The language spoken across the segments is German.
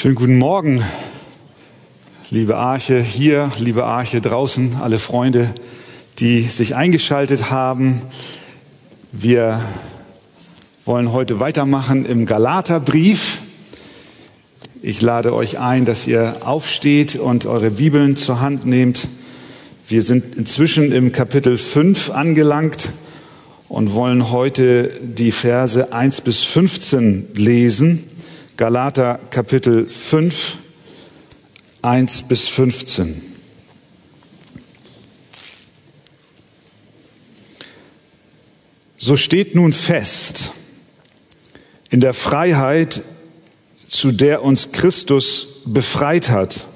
Schönen guten Morgen, liebe Arche hier, liebe Arche draußen, alle Freunde, die sich eingeschaltet haben. Wir wollen heute weitermachen im Galaterbrief. Ich lade euch ein, dass ihr aufsteht und eure Bibeln zur Hand nehmt. Wir sind inzwischen im Kapitel 5 angelangt und wollen heute die Verse 1 bis 15 lesen. Galater Kapitel 5, 1 bis 15. So steht nun fest, in der Freiheit, zu der uns Christus befreit hat,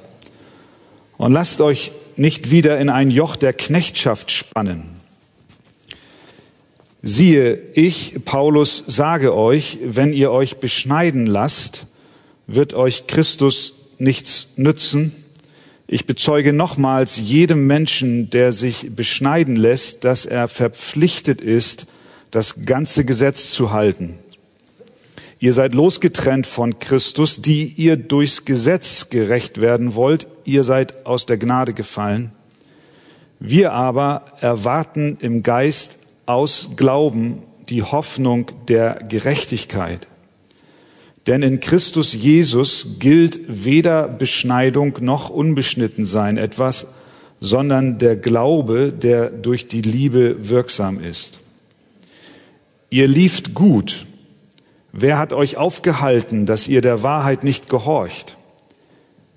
und lasst euch nicht wieder in ein Joch der Knechtschaft spannen. Siehe, ich, Paulus, sage euch, wenn ihr euch beschneiden lasst, wird euch Christus nichts nützen. Ich bezeuge nochmals jedem Menschen, der sich beschneiden lässt, dass er verpflichtet ist, das ganze Gesetz zu halten. Ihr seid losgetrennt von Christus, die ihr durchs Gesetz gerecht werden wollt. Ihr seid aus der Gnade gefallen. Wir aber erwarten im Geist aus Glauben die Hoffnung der Gerechtigkeit. Denn in Christus Jesus gilt weder Beschneidung noch Unbeschnittensein etwas, sondern der Glaube, der durch die Liebe wirksam ist. Ihr lieft gut. Wer hat euch aufgehalten, dass ihr der Wahrheit nicht gehorcht?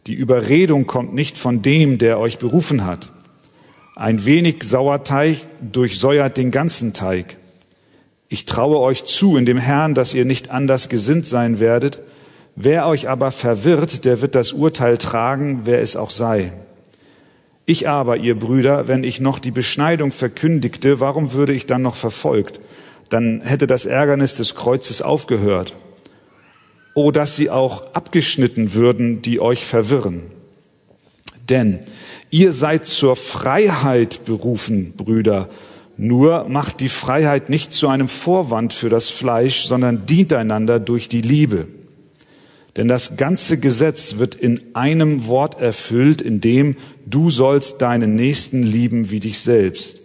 Die Überredung kommt nicht von dem, der euch berufen hat. Ein wenig Sauerteig durchsäuert den ganzen Teig. Ich traue euch zu in dem Herrn, dass ihr nicht anders gesinnt sein werdet. Wer euch aber verwirrt, der wird das Urteil tragen, wer es auch sei. Ich aber, ihr Brüder, wenn ich noch die Beschneidung verkündigte, warum würde ich dann noch verfolgt? Dann hätte das Ärgernis des Kreuzes aufgehört. O, dass sie auch abgeschnitten würden, die euch verwirren. Denn Ihr seid zur Freiheit berufen, Brüder. Nur macht die Freiheit nicht zu einem Vorwand für das Fleisch, sondern dient einander durch die Liebe. Denn das ganze Gesetz wird in einem Wort erfüllt, in dem du sollst deinen Nächsten lieben wie dich selbst.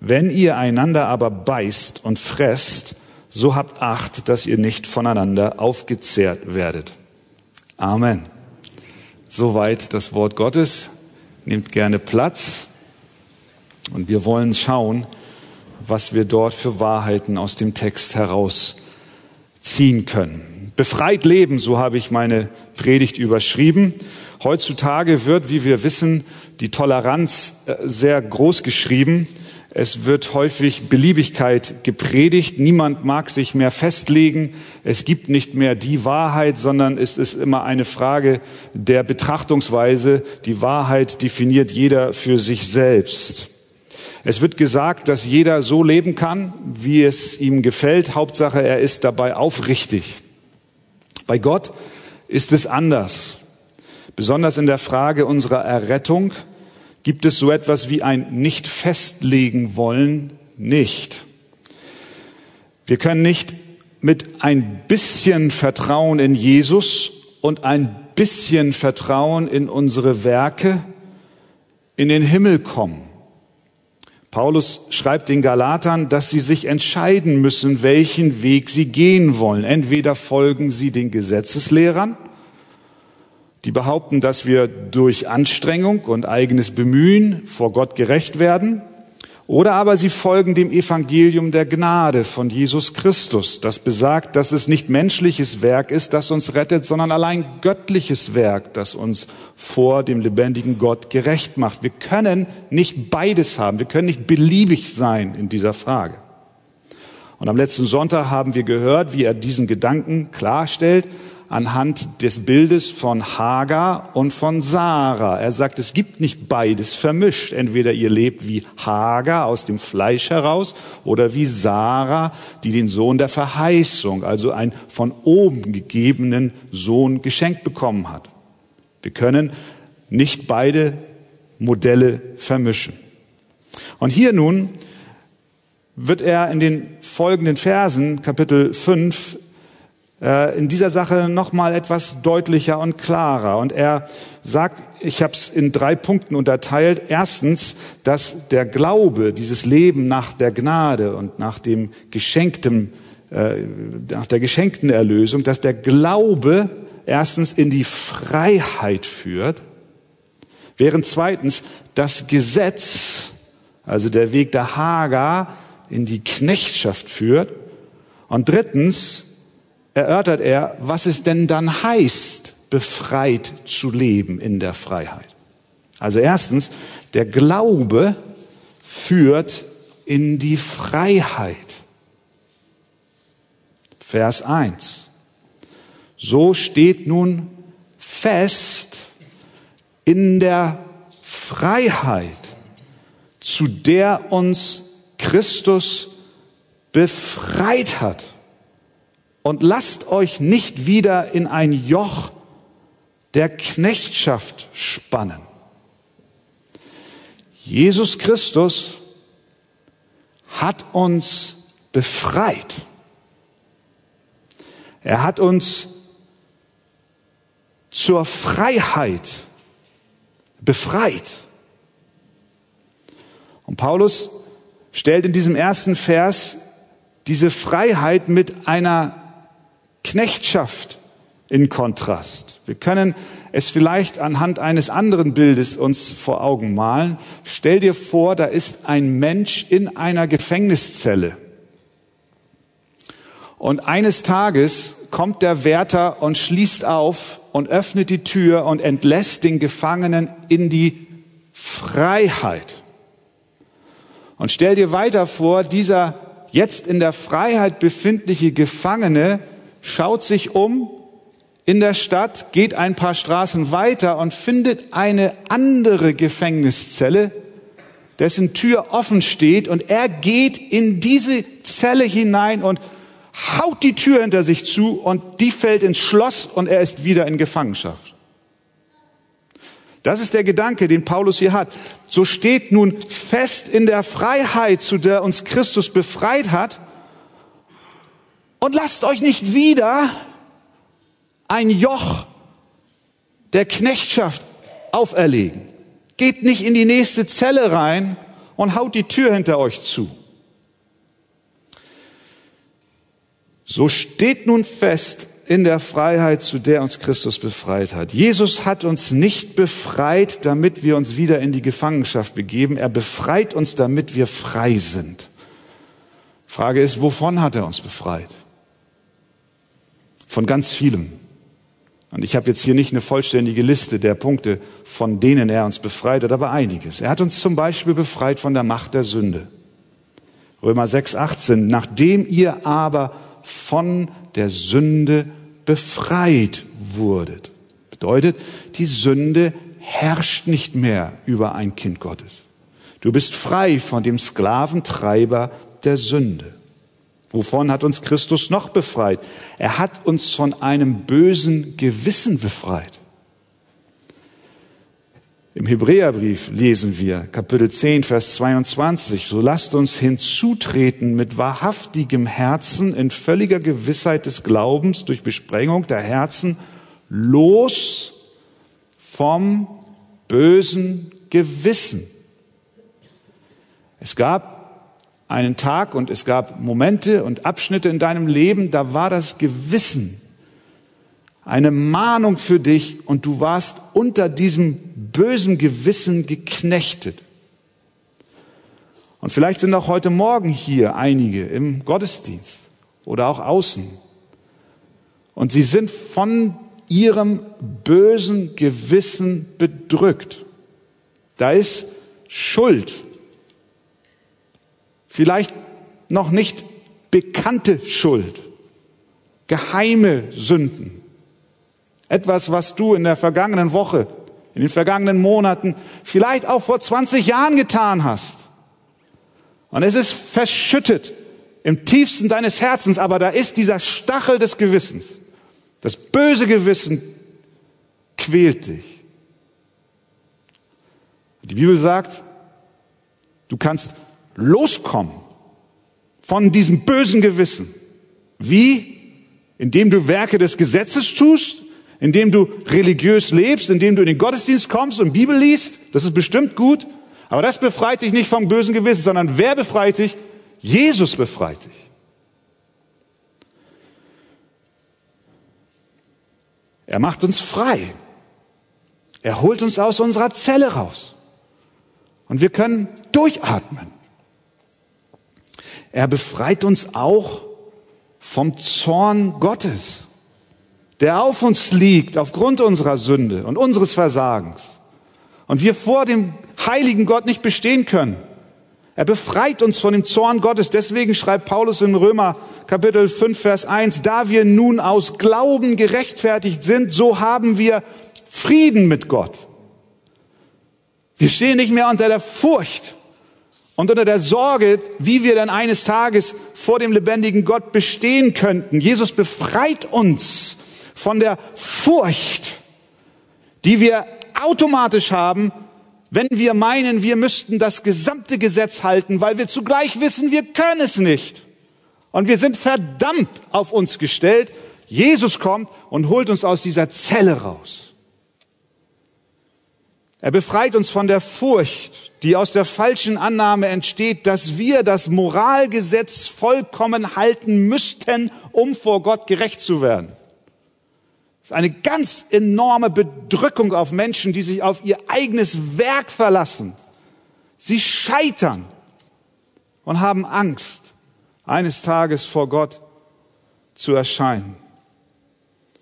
Wenn ihr einander aber beißt und fresst, so habt Acht, dass ihr nicht voneinander aufgezehrt werdet. Amen. Soweit das Wort Gottes. Nehmt gerne Platz und wir wollen schauen, was wir dort für Wahrheiten aus dem Text herausziehen können. Befreit leben, so habe ich meine Predigt überschrieben. Heutzutage wird, wie wir wissen, die Toleranz äh, sehr groß geschrieben. Es wird häufig Beliebigkeit gepredigt. Niemand mag sich mehr festlegen. Es gibt nicht mehr die Wahrheit, sondern es ist immer eine Frage der Betrachtungsweise. Die Wahrheit definiert jeder für sich selbst. Es wird gesagt, dass jeder so leben kann, wie es ihm gefällt. Hauptsache, er ist dabei aufrichtig. Bei Gott ist es anders. Besonders in der Frage unserer Errettung gibt es so etwas wie ein nicht festlegen wollen nicht. Wir können nicht mit ein bisschen Vertrauen in Jesus und ein bisschen Vertrauen in unsere Werke in den Himmel kommen. Paulus schreibt den Galatern, dass sie sich entscheiden müssen, welchen Weg sie gehen wollen. Entweder folgen sie den Gesetzeslehrern die behaupten, dass wir durch Anstrengung und eigenes Bemühen vor Gott gerecht werden. Oder aber sie folgen dem Evangelium der Gnade von Jesus Christus, das besagt, dass es nicht menschliches Werk ist, das uns rettet, sondern allein göttliches Werk, das uns vor dem lebendigen Gott gerecht macht. Wir können nicht beides haben, wir können nicht beliebig sein in dieser Frage. Und am letzten Sonntag haben wir gehört, wie er diesen Gedanken klarstellt anhand des Bildes von Hagar und von Sarah. Er sagt, es gibt nicht beides vermischt. Entweder ihr lebt wie Hagar aus dem Fleisch heraus oder wie Sarah, die den Sohn der Verheißung, also einen von oben gegebenen Sohn geschenkt bekommen hat. Wir können nicht beide Modelle vermischen. Und hier nun wird er in den folgenden Versen, Kapitel 5, äh, in dieser Sache noch mal etwas deutlicher und klarer. Und er sagt, ich habe es in drei Punkten unterteilt. Erstens, dass der Glaube, dieses Leben nach der Gnade und nach dem geschenkten, äh, nach der geschenkten Erlösung, dass der Glaube erstens in die Freiheit führt, während zweitens das Gesetz, also der Weg der Hagar, in die Knechtschaft führt. Und drittens, erörtert er, was es denn dann heißt, befreit zu leben in der Freiheit. Also erstens, der Glaube führt in die Freiheit. Vers 1. So steht nun fest in der Freiheit, zu der uns Christus befreit hat und lasst euch nicht wieder in ein Joch der Knechtschaft spannen. Jesus Christus hat uns befreit. Er hat uns zur Freiheit befreit. Und Paulus stellt in diesem ersten Vers diese Freiheit mit einer Knechtschaft in Kontrast. Wir können es vielleicht anhand eines anderen Bildes uns vor Augen malen. Stell dir vor, da ist ein Mensch in einer Gefängniszelle. Und eines Tages kommt der Wärter und schließt auf und öffnet die Tür und entlässt den Gefangenen in die Freiheit. Und stell dir weiter vor, dieser jetzt in der Freiheit befindliche Gefangene schaut sich um in der Stadt, geht ein paar Straßen weiter und findet eine andere Gefängniszelle, dessen Tür offen steht und er geht in diese Zelle hinein und haut die Tür hinter sich zu und die fällt ins Schloss und er ist wieder in Gefangenschaft. Das ist der Gedanke, den Paulus hier hat. So steht nun fest in der Freiheit, zu der uns Christus befreit hat, und lasst euch nicht wieder ein Joch der Knechtschaft auferlegen. Geht nicht in die nächste Zelle rein und haut die Tür hinter euch zu. So steht nun fest in der Freiheit, zu der uns Christus befreit hat. Jesus hat uns nicht befreit, damit wir uns wieder in die Gefangenschaft begeben. Er befreit uns, damit wir frei sind. Frage ist, wovon hat er uns befreit? Von ganz vielem. Und ich habe jetzt hier nicht eine vollständige Liste der Punkte, von denen er uns befreit hat, aber einiges. Er hat uns zum Beispiel befreit von der Macht der Sünde. Römer 6, 18. Nachdem ihr aber von der Sünde befreit wurdet. Bedeutet, die Sünde herrscht nicht mehr über ein Kind Gottes. Du bist frei von dem Sklaventreiber der Sünde. Wovon hat uns Christus noch befreit? Er hat uns von einem bösen Gewissen befreit. Im Hebräerbrief lesen wir Kapitel 10, Vers 22, so lasst uns hinzutreten mit wahrhaftigem Herzen in völliger Gewissheit des Glaubens durch Besprengung der Herzen los vom bösen Gewissen. Es gab einen Tag und es gab Momente und Abschnitte in deinem Leben, da war das Gewissen eine Mahnung für dich und du warst unter diesem bösen Gewissen geknechtet. Und vielleicht sind auch heute Morgen hier einige im Gottesdienst oder auch außen. Und sie sind von ihrem bösen Gewissen bedrückt. Da ist Schuld vielleicht noch nicht bekannte Schuld, geheime Sünden. Etwas, was du in der vergangenen Woche, in den vergangenen Monaten, vielleicht auch vor 20 Jahren getan hast. Und es ist verschüttet im tiefsten deines Herzens, aber da ist dieser Stachel des Gewissens. Das böse Gewissen quält dich. Die Bibel sagt, du kannst loskommen von diesem bösen Gewissen. Wie? Indem du Werke des Gesetzes tust, indem du religiös lebst, indem du in den Gottesdienst kommst und Bibel liest, das ist bestimmt gut, aber das befreit dich nicht vom bösen Gewissen, sondern wer befreit dich? Jesus befreit dich. Er macht uns frei. Er holt uns aus unserer Zelle raus. Und wir können durchatmen. Er befreit uns auch vom Zorn Gottes der auf uns liegt aufgrund unserer Sünde und unseres Versagens und wir vor dem heiligen Gott nicht bestehen können. Er befreit uns von dem Zorn Gottes. Deswegen schreibt Paulus in Römer Kapitel 5, Vers 1, da wir nun aus Glauben gerechtfertigt sind, so haben wir Frieden mit Gott. Wir stehen nicht mehr unter der Furcht und unter der Sorge, wie wir dann eines Tages vor dem lebendigen Gott bestehen könnten. Jesus befreit uns von der Furcht, die wir automatisch haben, wenn wir meinen, wir müssten das gesamte Gesetz halten, weil wir zugleich wissen, wir können es nicht. Und wir sind verdammt auf uns gestellt. Jesus kommt und holt uns aus dieser Zelle raus. Er befreit uns von der Furcht, die aus der falschen Annahme entsteht, dass wir das Moralgesetz vollkommen halten müssten, um vor Gott gerecht zu werden ist eine ganz enorme Bedrückung auf Menschen, die sich auf ihr eigenes Werk verlassen. Sie scheitern und haben Angst, eines Tages vor Gott zu erscheinen.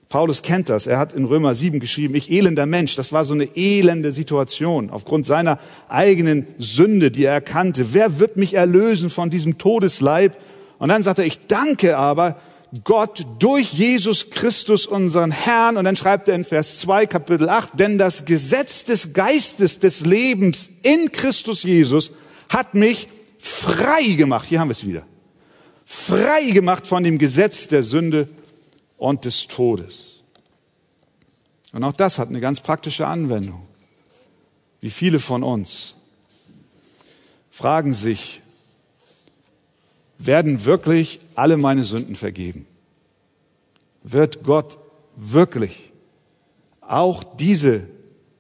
Paulus kennt das. Er hat in Römer 7 geschrieben, ich elender Mensch. Das war so eine elende Situation aufgrund seiner eigenen Sünde, die er erkannte. Wer wird mich erlösen von diesem Todesleib? Und dann sagt er, ich danke aber, Gott durch Jesus Christus, unseren Herrn. Und dann schreibt er in Vers 2, Kapitel 8, denn das Gesetz des Geistes des Lebens in Christus Jesus hat mich frei gemacht. Hier haben wir es wieder. Frei gemacht von dem Gesetz der Sünde und des Todes. Und auch das hat eine ganz praktische Anwendung. Wie viele von uns fragen sich, werden wirklich alle meine Sünden vergeben? Wird Gott wirklich auch diese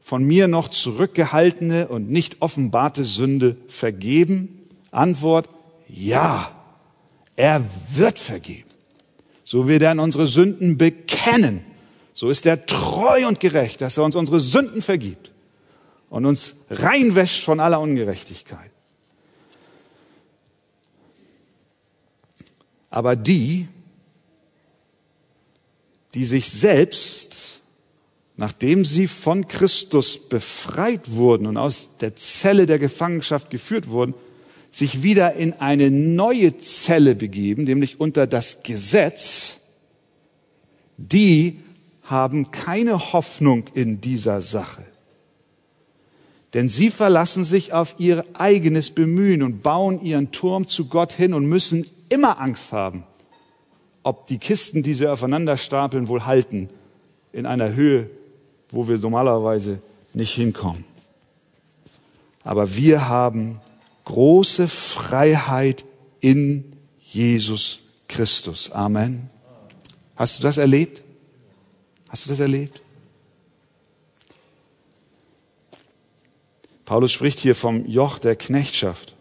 von mir noch zurückgehaltene und nicht offenbarte Sünde vergeben? Antwort, ja, er wird vergeben. So wird er in unsere Sünden bekennen. So ist er treu und gerecht, dass er uns unsere Sünden vergibt und uns reinwäscht von aller Ungerechtigkeit. Aber die, die sich selbst, nachdem sie von Christus befreit wurden und aus der Zelle der Gefangenschaft geführt wurden, sich wieder in eine neue Zelle begeben, nämlich unter das Gesetz, die haben keine Hoffnung in dieser Sache. Denn sie verlassen sich auf ihr eigenes Bemühen und bauen ihren Turm zu Gott hin und müssen immer Angst haben, ob die Kisten, die sie aufeinander stapeln, wohl halten in einer Höhe, wo wir normalerweise nicht hinkommen. Aber wir haben große Freiheit in Jesus Christus. Amen. Hast du das erlebt? Hast du das erlebt? Paulus spricht hier vom Joch der Knechtschaft.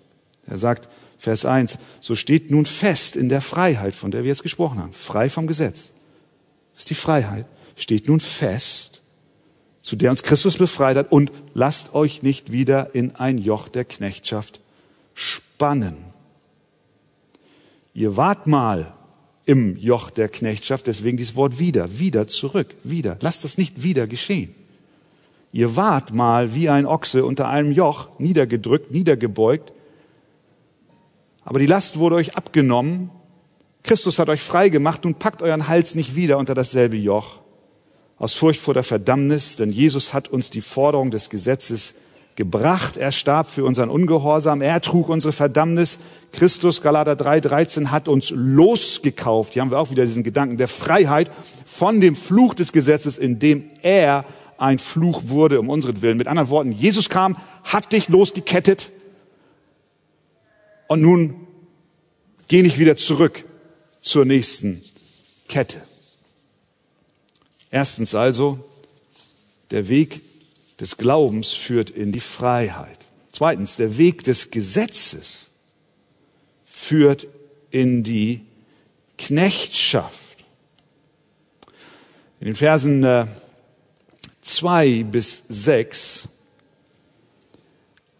Er sagt, Vers 1, so steht nun fest in der Freiheit, von der wir jetzt gesprochen haben, frei vom Gesetz. Das ist die Freiheit, steht nun fest, zu der uns Christus befreit hat und lasst euch nicht wieder in ein Joch der Knechtschaft spannen. Ihr wart mal im Joch der Knechtschaft, deswegen dieses Wort wieder, wieder zurück, wieder. Lasst das nicht wieder geschehen. Ihr wart mal wie ein Ochse unter einem Joch, niedergedrückt, niedergebeugt, aber die Last wurde euch abgenommen. Christus hat euch frei gemacht. Nun packt euren Hals nicht wieder unter dasselbe Joch. Aus Furcht vor der Verdammnis, denn Jesus hat uns die Forderung des Gesetzes gebracht. Er starb für unseren Ungehorsam. Er trug unsere Verdammnis. Christus, Galater 3, 13, hat uns losgekauft. Hier haben wir auch wieder diesen Gedanken der Freiheit von dem Fluch des Gesetzes, in dem er ein Fluch wurde um unseren Willen. Mit anderen Worten, Jesus kam, hat dich losgekettet, und nun geh nicht wieder zurück zur nächsten Kette. Erstens also, der Weg des Glaubens führt in die Freiheit. Zweitens, der Weg des Gesetzes führt in die Knechtschaft. In den Versen äh, zwei bis sechs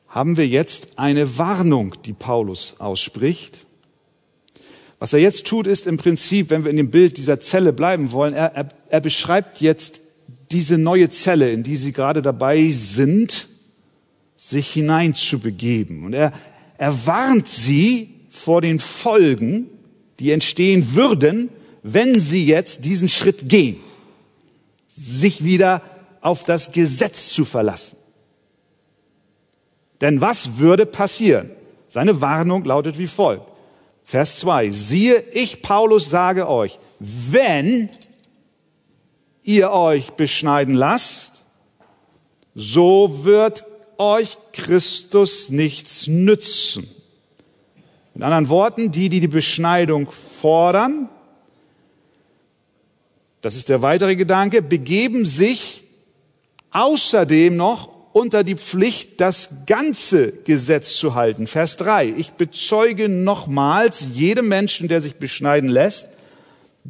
haben wir jetzt eine Warnung, die Paulus ausspricht. Was er jetzt tut, ist im Prinzip, wenn wir in dem Bild dieser Zelle bleiben wollen, er, er, er beschreibt jetzt diese neue Zelle, in die sie gerade dabei sind, sich hineinzubegeben. Und er, er warnt sie vor den Folgen, die entstehen würden, wenn sie jetzt diesen Schritt gehen, sich wieder auf das Gesetz zu verlassen. Denn was würde passieren? Seine Warnung lautet wie folgt. Vers 2. Siehe, ich Paulus sage euch, wenn ihr euch beschneiden lasst, so wird euch Christus nichts nützen. In anderen Worten, die, die die Beschneidung fordern, das ist der weitere Gedanke, begeben sich außerdem noch unter die Pflicht, das ganze Gesetz zu halten. Vers 3. Ich bezeuge nochmals jedem Menschen, der sich beschneiden lässt,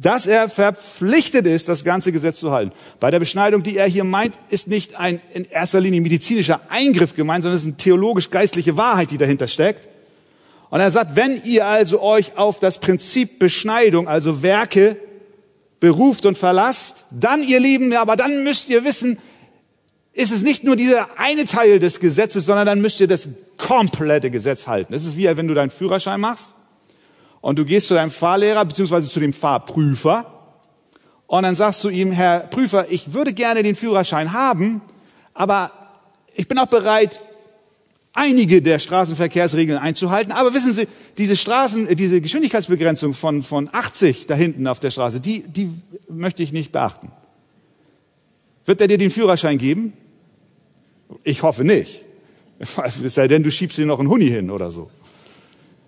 dass er verpflichtet ist, das ganze Gesetz zu halten. Bei der Beschneidung, die er hier meint, ist nicht ein in erster Linie medizinischer Eingriff gemeint, sondern es ist eine theologisch-geistliche Wahrheit, die dahinter steckt. Und er sagt, wenn ihr also euch auf das Prinzip Beschneidung, also Werke, beruft und verlasst, dann, ihr Lieben, aber dann müsst ihr wissen, ist es nicht nur dieser eine Teil des Gesetzes, sondern dann müsst ihr das komplette Gesetz halten. Das ist wie, wenn du deinen Führerschein machst und du gehst zu deinem Fahrlehrer beziehungsweise zu dem Fahrprüfer und dann sagst du ihm, Herr Prüfer, ich würde gerne den Führerschein haben, aber ich bin auch bereit, einige der Straßenverkehrsregeln einzuhalten. Aber wissen Sie, diese Straßen, diese Geschwindigkeitsbegrenzung von, von 80 da hinten auf der Straße, die, die möchte ich nicht beachten. Wird er dir den Führerschein geben? Ich hoffe nicht. Es sei denn, du schiebst dir noch einen Huni hin oder so.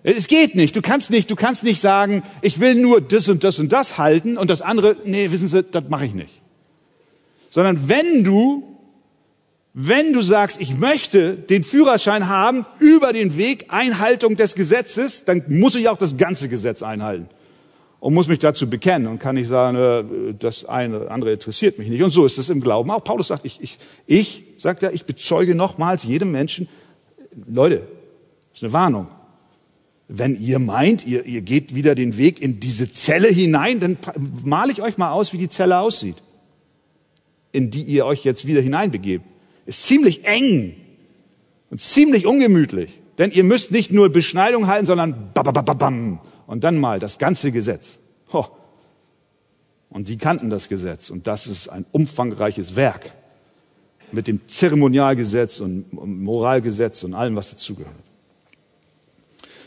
Es geht nicht. Du kannst nicht, du kannst nicht sagen, ich will nur das und das und das halten und das andere, nee, wissen Sie, das mache ich nicht. Sondern wenn du, wenn du sagst, ich möchte den Führerschein haben über den Weg Einhaltung des Gesetzes, dann muss ich auch das ganze Gesetz einhalten und muss mich dazu bekennen und kann nicht sagen, äh, das eine andere interessiert mich nicht. Und so ist es im Glauben auch. Paulus sagt, ich, ich, ich sagt er, ich bezeuge nochmals jedem Menschen, Leute, das ist eine Warnung. Wenn ihr meint, ihr, ihr geht wieder den Weg in diese Zelle hinein, dann male ich euch mal aus, wie die Zelle aussieht, in die ihr euch jetzt wieder hineinbegebt. Ist ziemlich eng und ziemlich ungemütlich. Denn ihr müsst nicht nur Beschneidung halten, sondern babababam, und dann mal das ganze Gesetz. Ho. Und die kannten das Gesetz. Und das ist ein umfangreiches Werk mit dem Zeremonialgesetz und Moralgesetz und allem, was dazugehört.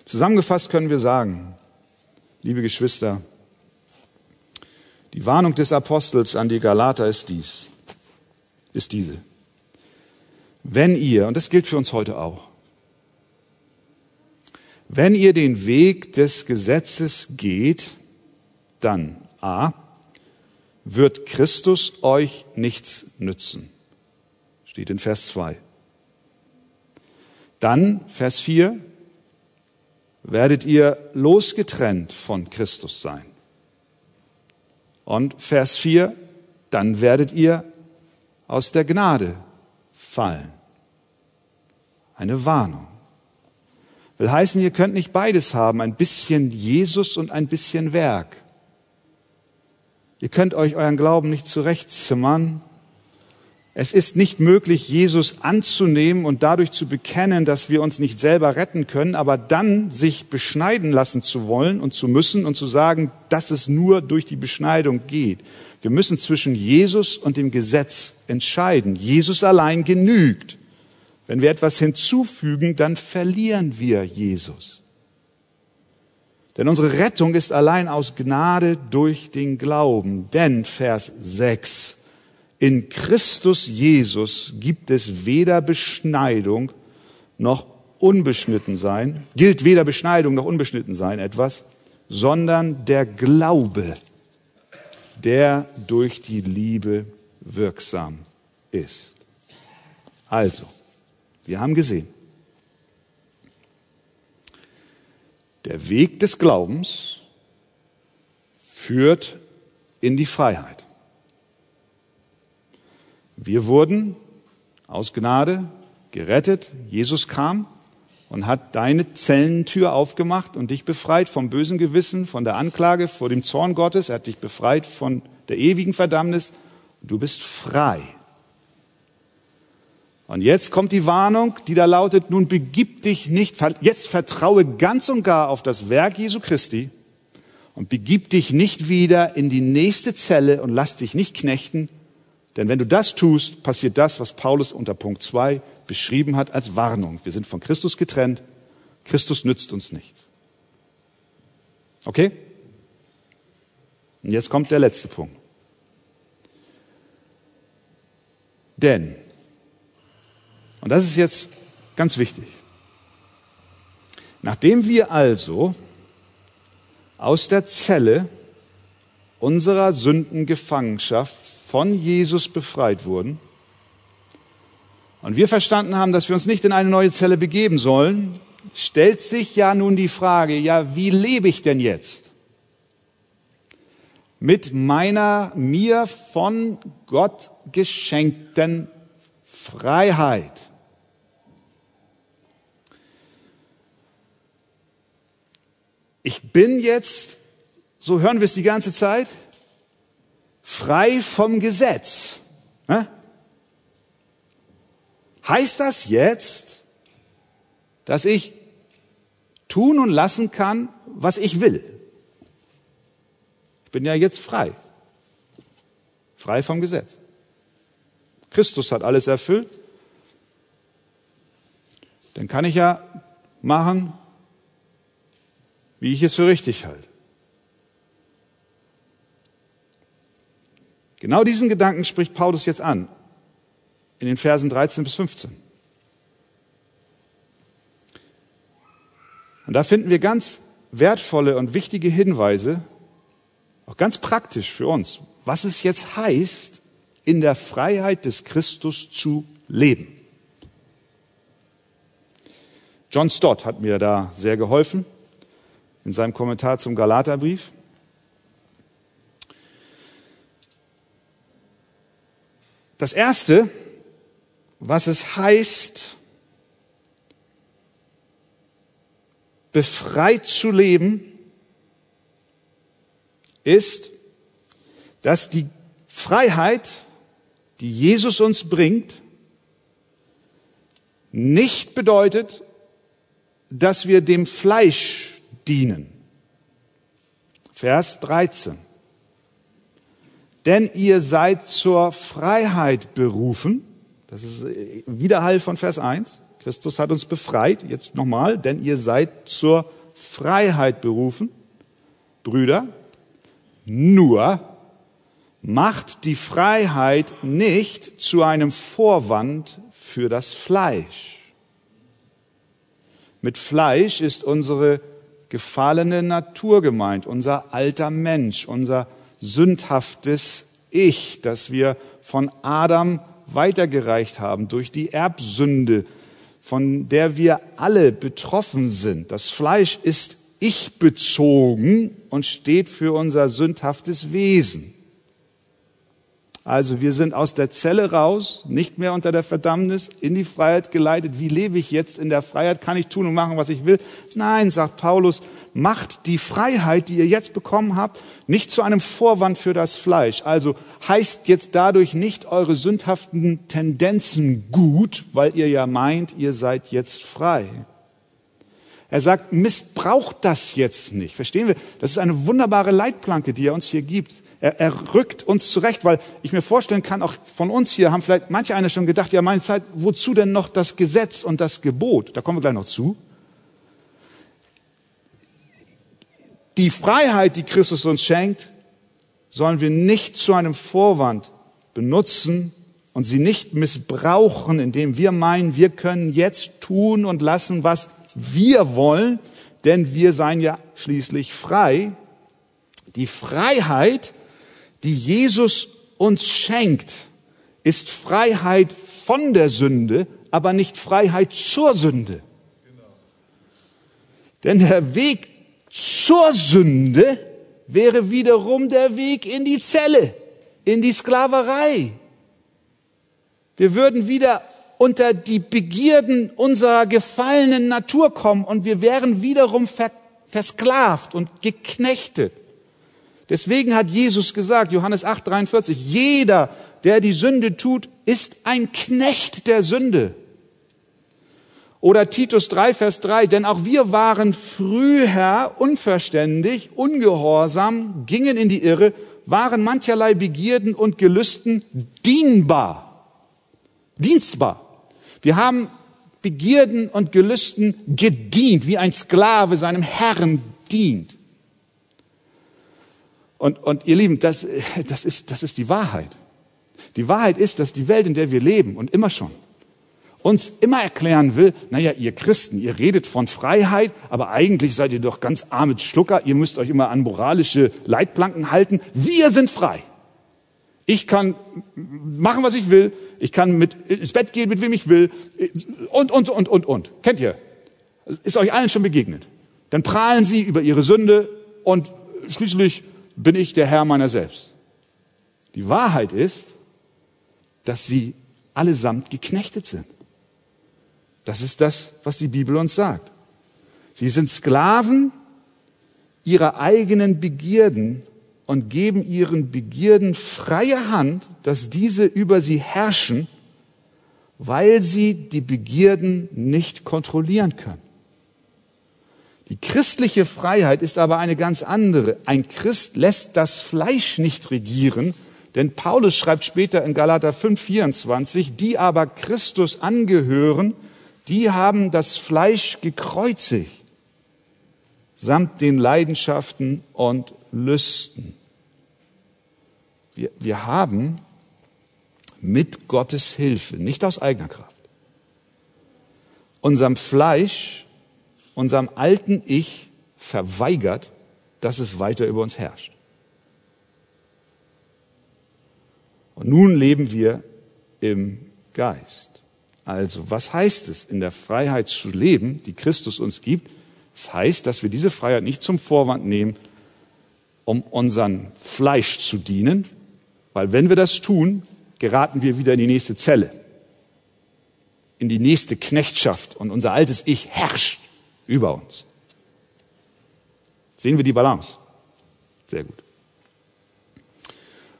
Zusammengefasst können wir sagen, liebe Geschwister, die Warnung des Apostels an die Galater ist dies, ist diese. Wenn ihr, und das gilt für uns heute auch, wenn ihr den Weg des Gesetzes geht, dann a. wird Christus euch nichts nützen. Steht in Vers 2. Dann, Vers 4, werdet ihr losgetrennt von Christus sein. Und Vers 4, dann werdet ihr aus der Gnade fallen. Eine Warnung. Will heißen, ihr könnt nicht beides haben, ein bisschen Jesus und ein bisschen Werk. Ihr könnt euch euren Glauben nicht zurechtzimmern. Es ist nicht möglich, Jesus anzunehmen und dadurch zu bekennen, dass wir uns nicht selber retten können, aber dann sich beschneiden lassen zu wollen und zu müssen und zu sagen, dass es nur durch die Beschneidung geht. Wir müssen zwischen Jesus und dem Gesetz entscheiden. Jesus allein genügt. Wenn wir etwas hinzufügen, dann verlieren wir Jesus. Denn unsere Rettung ist allein aus Gnade durch den Glauben. Denn, Vers 6, in Christus Jesus gibt es weder Beschneidung noch unbeschnitten sein, gilt weder Beschneidung noch unbeschnitten sein etwas, sondern der Glaube, der durch die Liebe wirksam ist. Also, wir haben gesehen, der Weg des Glaubens führt in die Freiheit. Wir wurden aus Gnade gerettet. Jesus kam und hat deine Zellentür aufgemacht und dich befreit vom bösen Gewissen, von der Anklage, vor dem Zorn Gottes. Er hat dich befreit von der ewigen Verdammnis. Du bist frei. Und jetzt kommt die Warnung, die da lautet, nun begib dich nicht, jetzt vertraue ganz und gar auf das Werk Jesu Christi und begib dich nicht wieder in die nächste Zelle und lass dich nicht knechten, denn wenn du das tust, passiert das, was Paulus unter Punkt 2 beschrieben hat als Warnung. Wir sind von Christus getrennt. Christus nützt uns nichts. Okay? Und jetzt kommt der letzte Punkt. Denn, und das ist jetzt ganz wichtig, nachdem wir also aus der Zelle unserer Sündengefangenschaft von Jesus befreit wurden und wir verstanden haben, dass wir uns nicht in eine neue Zelle begeben sollen, stellt sich ja nun die Frage, ja, wie lebe ich denn jetzt? Mit meiner mir von Gott geschenkten Freiheit. Ich bin jetzt, so hören wir es die ganze Zeit, frei vom Gesetz. Heißt das jetzt, dass ich tun und lassen kann, was ich will? Ich bin ja jetzt frei. Frei vom Gesetz. Christus hat alles erfüllt. Dann kann ich ja machen, wie ich es für richtig halte. Genau diesen Gedanken spricht Paulus jetzt an, in den Versen 13 bis 15. Und da finden wir ganz wertvolle und wichtige Hinweise, auch ganz praktisch für uns, was es jetzt heißt, in der Freiheit des Christus zu leben. John Stott hat mir da sehr geholfen in seinem Kommentar zum Galaterbrief. Das Erste, was es heißt, befreit zu leben, ist, dass die Freiheit, die Jesus uns bringt, nicht bedeutet, dass wir dem Fleisch dienen. Vers 13 denn ihr seid zur Freiheit berufen. Das ist Widerhall von Vers 1. Christus hat uns befreit. Jetzt nochmal, denn ihr seid zur Freiheit berufen. Brüder, nur macht die Freiheit nicht zu einem Vorwand für das Fleisch. Mit Fleisch ist unsere gefallene Natur gemeint, unser alter Mensch, unser sündhaftes Ich, das wir von Adam weitergereicht haben durch die Erbsünde, von der wir alle betroffen sind. Das Fleisch ist ich bezogen und steht für unser sündhaftes Wesen. Also wir sind aus der Zelle raus, nicht mehr unter der Verdammnis, in die Freiheit geleitet. Wie lebe ich jetzt in der Freiheit? Kann ich tun und machen, was ich will? Nein, sagt Paulus, macht die Freiheit, die ihr jetzt bekommen habt, nicht zu einem Vorwand für das Fleisch. Also heißt jetzt dadurch nicht eure sündhaften Tendenzen gut, weil ihr ja meint, ihr seid jetzt frei. Er sagt, missbraucht das jetzt nicht. Verstehen wir? Das ist eine wunderbare Leitplanke, die er uns hier gibt. Er, er rückt uns zurecht, weil ich mir vorstellen kann, auch von uns hier haben vielleicht manche eine schon gedacht, ja meine Zeit, wozu denn noch das Gesetz und das Gebot? Da kommen wir gleich noch zu. Die Freiheit, die Christus uns schenkt, sollen wir nicht zu einem Vorwand benutzen und sie nicht missbrauchen, indem wir meinen, wir können jetzt tun und lassen, was wir wollen, denn wir seien ja schließlich frei. Die Freiheit die Jesus uns schenkt, ist Freiheit von der Sünde, aber nicht Freiheit zur Sünde. Denn der Weg zur Sünde wäre wiederum der Weg in die Zelle, in die Sklaverei. Wir würden wieder unter die Begierden unserer gefallenen Natur kommen und wir wären wiederum versklavt und geknechtet. Deswegen hat Jesus gesagt, Johannes 8, 43, jeder, der die Sünde tut, ist ein Knecht der Sünde. Oder Titus 3, Vers 3, denn auch wir waren früher unverständig, ungehorsam, gingen in die Irre, waren mancherlei Begierden und Gelüsten dienbar, dienstbar. Wir haben Begierden und Gelüsten gedient, wie ein Sklave seinem Herrn dient. Und, und ihr Lieben, das, das, ist, das ist die Wahrheit. Die Wahrheit ist, dass die Welt, in der wir leben und immer schon, uns immer erklären will, naja, ihr Christen, ihr redet von Freiheit, aber eigentlich seid ihr doch ganz arme Schlucker, ihr müsst euch immer an moralische Leitplanken halten. Wir sind frei. Ich kann machen, was ich will, ich kann mit, ins Bett gehen, mit wem ich will und, und, und, und, und. Kennt ihr? Ist euch allen schon begegnet. Dann prahlen sie über ihre Sünde und schließlich bin ich der Herr meiner selbst. Die Wahrheit ist, dass sie allesamt geknechtet sind. Das ist das, was die Bibel uns sagt. Sie sind Sklaven ihrer eigenen Begierden und geben ihren Begierden freie Hand, dass diese über sie herrschen, weil sie die Begierden nicht kontrollieren können. Die christliche Freiheit ist aber eine ganz andere. Ein Christ lässt das Fleisch nicht regieren, denn Paulus schreibt später in Galater 5:24, die aber Christus angehören, die haben das Fleisch gekreuzigt, samt den Leidenschaften und Lüsten. Wir, wir haben mit Gottes Hilfe, nicht aus eigener Kraft, unserem Fleisch, unserem alten Ich verweigert, dass es weiter über uns herrscht. Und nun leben wir im Geist. Also, was heißt es, in der Freiheit zu leben, die Christus uns gibt? Das heißt, dass wir diese Freiheit nicht zum Vorwand nehmen, um unseren Fleisch zu dienen, weil wenn wir das tun, geraten wir wieder in die nächste Zelle, in die nächste Knechtschaft und unser altes Ich herrscht über uns. Sehen wir die Balance? Sehr gut.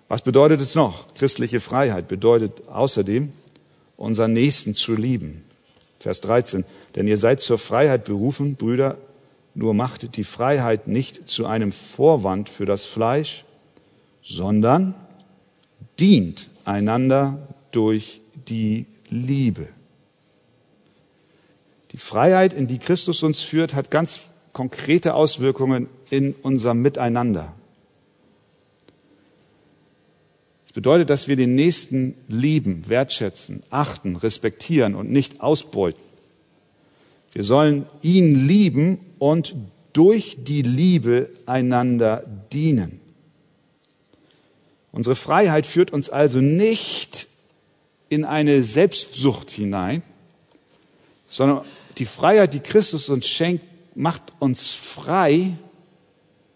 Was bedeutet es noch? Christliche Freiheit bedeutet außerdem, unseren Nächsten zu lieben. Vers 13. Denn ihr seid zur Freiheit berufen, Brüder, nur macht die Freiheit nicht zu einem Vorwand für das Fleisch, sondern dient einander durch die Liebe. Die Freiheit, in die Christus uns führt, hat ganz konkrete Auswirkungen in unserem Miteinander. Es bedeutet, dass wir den Nächsten lieben, wertschätzen, achten, respektieren und nicht ausbeuten. Wir sollen ihn lieben und durch die Liebe einander dienen. Unsere Freiheit führt uns also nicht in eine Selbstsucht hinein, sondern die Freiheit, die Christus uns schenkt, macht uns frei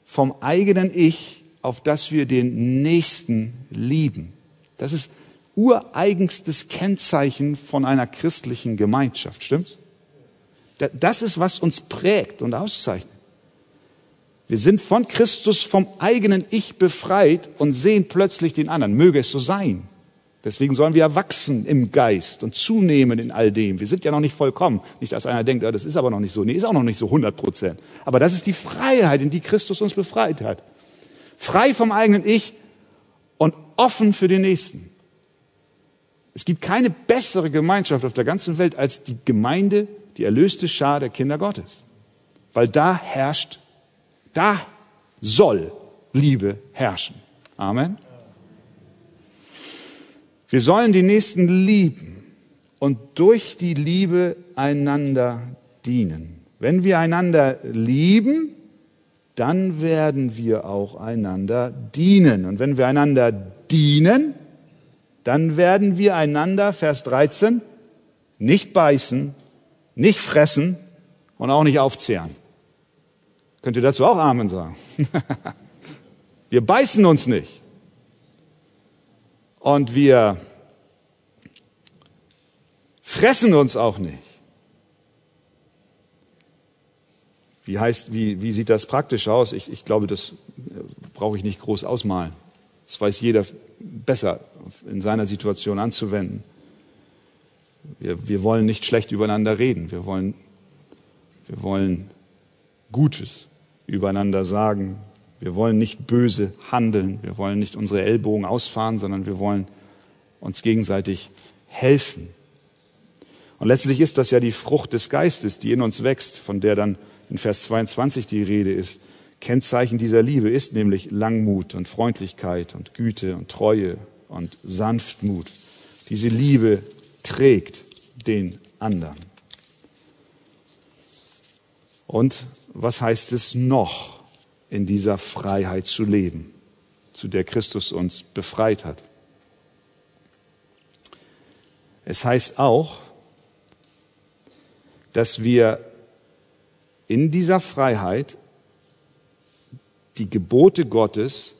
vom eigenen Ich, auf das wir den Nächsten lieben. Das ist ureigenstes Kennzeichen von einer christlichen Gemeinschaft, stimmt's? Das ist, was uns prägt und auszeichnet. Wir sind von Christus vom eigenen Ich befreit und sehen plötzlich den anderen. Möge es so sein. Deswegen sollen wir wachsen im Geist und zunehmen in all dem. Wir sind ja noch nicht vollkommen. Nicht, dass einer denkt, das ist aber noch nicht so. Nee, ist auch noch nicht so 100 Prozent. Aber das ist die Freiheit, in die Christus uns befreit hat. Frei vom eigenen Ich und offen für den Nächsten. Es gibt keine bessere Gemeinschaft auf der ganzen Welt als die Gemeinde die erlöste Schar der Kinder Gottes. Weil da herrscht, da soll Liebe herrschen. Amen. Wir sollen die Nächsten lieben und durch die Liebe einander dienen. Wenn wir einander lieben, dann werden wir auch einander dienen. Und wenn wir einander dienen, dann werden wir einander, Vers 13, nicht beißen, nicht fressen und auch nicht aufzehren. Könnt ihr dazu auch Amen sagen? wir beißen uns nicht. Und wir fressen uns auch nicht. Wie heißt, wie, wie sieht das praktisch aus? Ich, ich glaube, das brauche ich nicht groß ausmalen. Das weiß jeder besser in seiner Situation anzuwenden. Wir, wir wollen nicht schlecht übereinander reden. Wir wollen, wir wollen Gutes übereinander sagen. Wir wollen nicht böse handeln. Wir wollen nicht unsere Ellbogen ausfahren, sondern wir wollen uns gegenseitig helfen. Und letztlich ist das ja die Frucht des Geistes, die in uns wächst, von der dann in Vers 22 die Rede ist. Kennzeichen dieser Liebe ist nämlich Langmut und Freundlichkeit und Güte und Treue und Sanftmut. Diese Liebe trägt den anderen. Und was heißt es noch, in dieser Freiheit zu leben, zu der Christus uns befreit hat? Es heißt auch, dass wir in dieser Freiheit die Gebote Gottes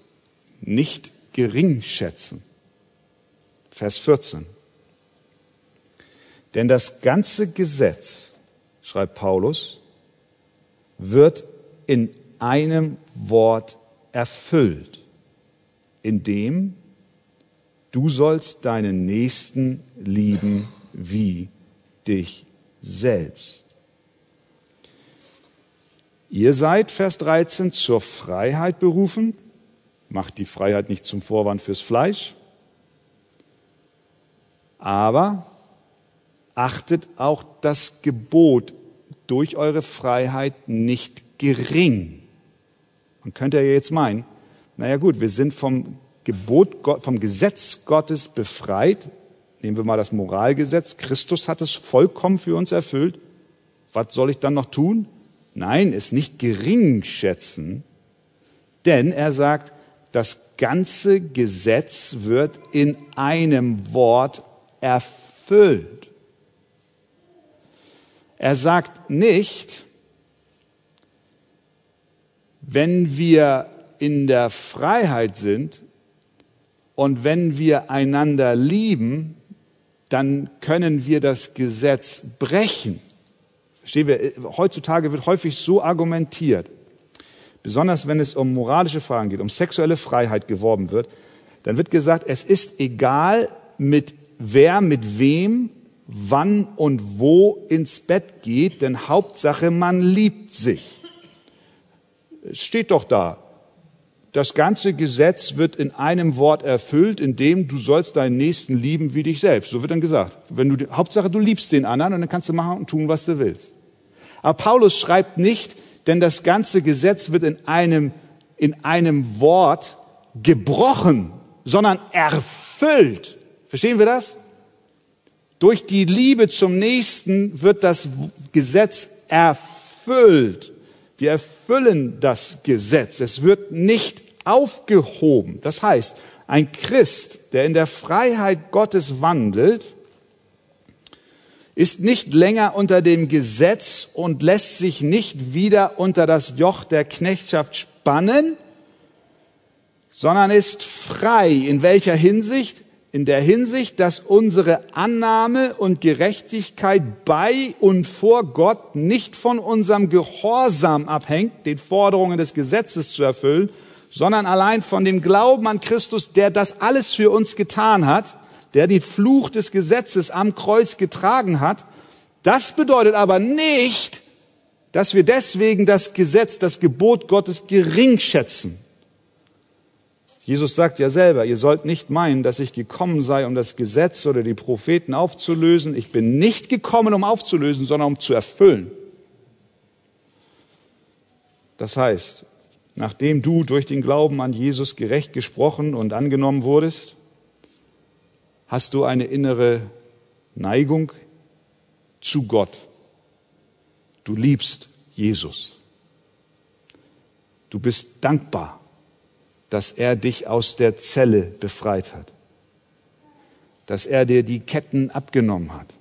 nicht gering schätzen. Vers 14. Denn das ganze Gesetz, schreibt Paulus, wird in einem Wort erfüllt, in dem du sollst deinen Nächsten lieben wie dich selbst. Ihr seid, Vers 13, zur Freiheit berufen. Macht die Freiheit nicht zum Vorwand fürs Fleisch. Aber achtet auch das Gebot durch eure Freiheit nicht gering. Man könnte ja jetzt meinen, naja gut, wir sind vom Gebot, vom Gesetz Gottes befreit. Nehmen wir mal das Moralgesetz. Christus hat es vollkommen für uns erfüllt. Was soll ich dann noch tun? Nein, es nicht gering schätzen, denn er sagt, das ganze Gesetz wird in einem Wort erfüllt. Er sagt nicht, wenn wir in der Freiheit sind und wenn wir einander lieben, dann können wir das Gesetz brechen. Verstehen wir, heutzutage wird häufig so argumentiert, besonders wenn es um moralische Fragen geht, um sexuelle Freiheit geworben wird, dann wird gesagt, es ist egal, mit wer, mit wem, wann und wo ins Bett geht, denn Hauptsache, man liebt sich. Es steht doch da. Das ganze Gesetz wird in einem Wort erfüllt, in dem du sollst deinen Nächsten lieben wie dich selbst. So wird dann gesagt. Wenn du, Hauptsache, du liebst den anderen und dann kannst du machen und tun, was du willst. Aber Paulus schreibt nicht, denn das ganze Gesetz wird in einem, in einem Wort gebrochen, sondern erfüllt. Verstehen wir das? Durch die Liebe zum Nächsten wird das Gesetz erfüllt. Wir erfüllen das Gesetz. Es wird nicht aufgehoben. Das heißt, ein Christ, der in der Freiheit Gottes wandelt, ist nicht länger unter dem Gesetz und lässt sich nicht wieder unter das Joch der Knechtschaft spannen, sondern ist frei. In welcher Hinsicht? In der Hinsicht, dass unsere Annahme und Gerechtigkeit bei und vor Gott nicht von unserem Gehorsam abhängt, den Forderungen des Gesetzes zu erfüllen, sondern allein von dem Glauben an Christus, der das alles für uns getan hat der den Fluch des Gesetzes am Kreuz getragen hat. Das bedeutet aber nicht, dass wir deswegen das Gesetz, das Gebot Gottes gering schätzen. Jesus sagt ja selber, ihr sollt nicht meinen, dass ich gekommen sei, um das Gesetz oder die Propheten aufzulösen. Ich bin nicht gekommen, um aufzulösen, sondern um zu erfüllen. Das heißt, nachdem du durch den Glauben an Jesus gerecht gesprochen und angenommen wurdest, Hast du eine innere Neigung zu Gott? Du liebst Jesus. Du bist dankbar, dass er dich aus der Zelle befreit hat, dass er dir die Ketten abgenommen hat.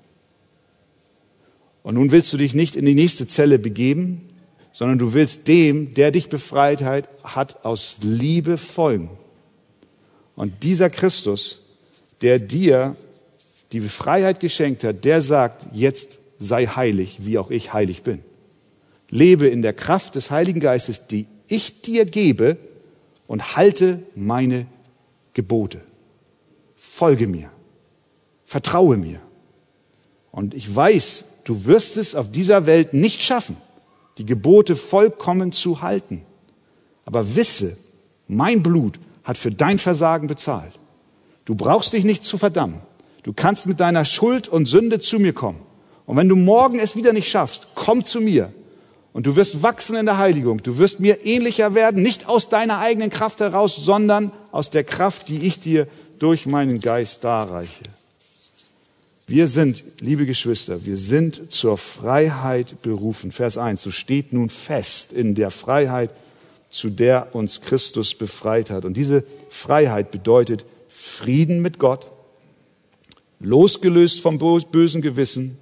Und nun willst du dich nicht in die nächste Zelle begeben, sondern du willst dem, der dich befreit hat, aus Liebe folgen. Und dieser Christus, der dir die Freiheit geschenkt hat, der sagt, jetzt sei heilig, wie auch ich heilig bin. Lebe in der Kraft des Heiligen Geistes, die ich dir gebe und halte meine Gebote. Folge mir. Vertraue mir. Und ich weiß, du wirst es auf dieser Welt nicht schaffen die Gebote vollkommen zu halten. Aber wisse, mein Blut hat für dein Versagen bezahlt. Du brauchst dich nicht zu verdammen. Du kannst mit deiner Schuld und Sünde zu mir kommen. Und wenn du morgen es wieder nicht schaffst, komm zu mir. Und du wirst wachsen in der Heiligung. Du wirst mir ähnlicher werden, nicht aus deiner eigenen Kraft heraus, sondern aus der Kraft, die ich dir durch meinen Geist darreiche. Wir sind, liebe Geschwister, wir sind zur Freiheit berufen. Vers 1, so steht nun fest in der Freiheit, zu der uns Christus befreit hat. Und diese Freiheit bedeutet Frieden mit Gott, losgelöst vom bösen Gewissen.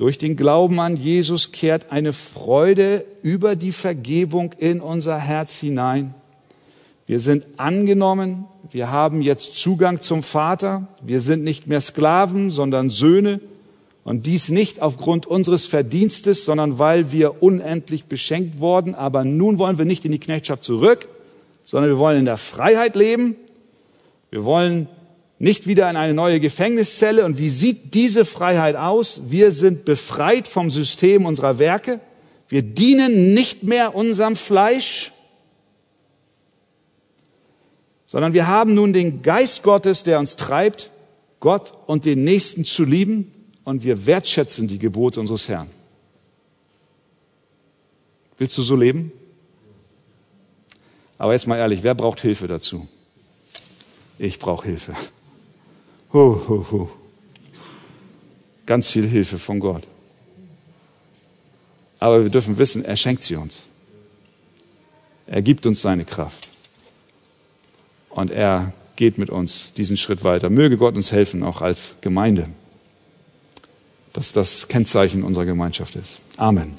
Durch den Glauben an Jesus kehrt eine Freude über die Vergebung in unser Herz hinein. Wir sind angenommen, wir haben jetzt Zugang zum Vater, wir sind nicht mehr Sklaven, sondern Söhne und dies nicht aufgrund unseres Verdienstes, sondern weil wir unendlich beschenkt wurden. Aber nun wollen wir nicht in die Knechtschaft zurück, sondern wir wollen in der Freiheit leben. Wir wollen nicht wieder in eine neue Gefängniszelle. Und wie sieht diese Freiheit aus? Wir sind befreit vom System unserer Werke. Wir dienen nicht mehr unserem Fleisch, sondern wir haben nun den Geist Gottes, der uns treibt, Gott und den Nächsten zu lieben und wir wertschätzen die Gebote unseres Herrn. Willst du so leben? Aber jetzt mal ehrlich, wer braucht Hilfe dazu? Ich brauche Hilfe. Ho, ho, ho. Ganz viel Hilfe von Gott. Aber wir dürfen wissen, er schenkt sie uns. Er gibt uns seine Kraft und er geht mit uns diesen Schritt weiter. Möge Gott uns helfen, auch als Gemeinde, dass das Kennzeichen unserer Gemeinschaft ist. Amen.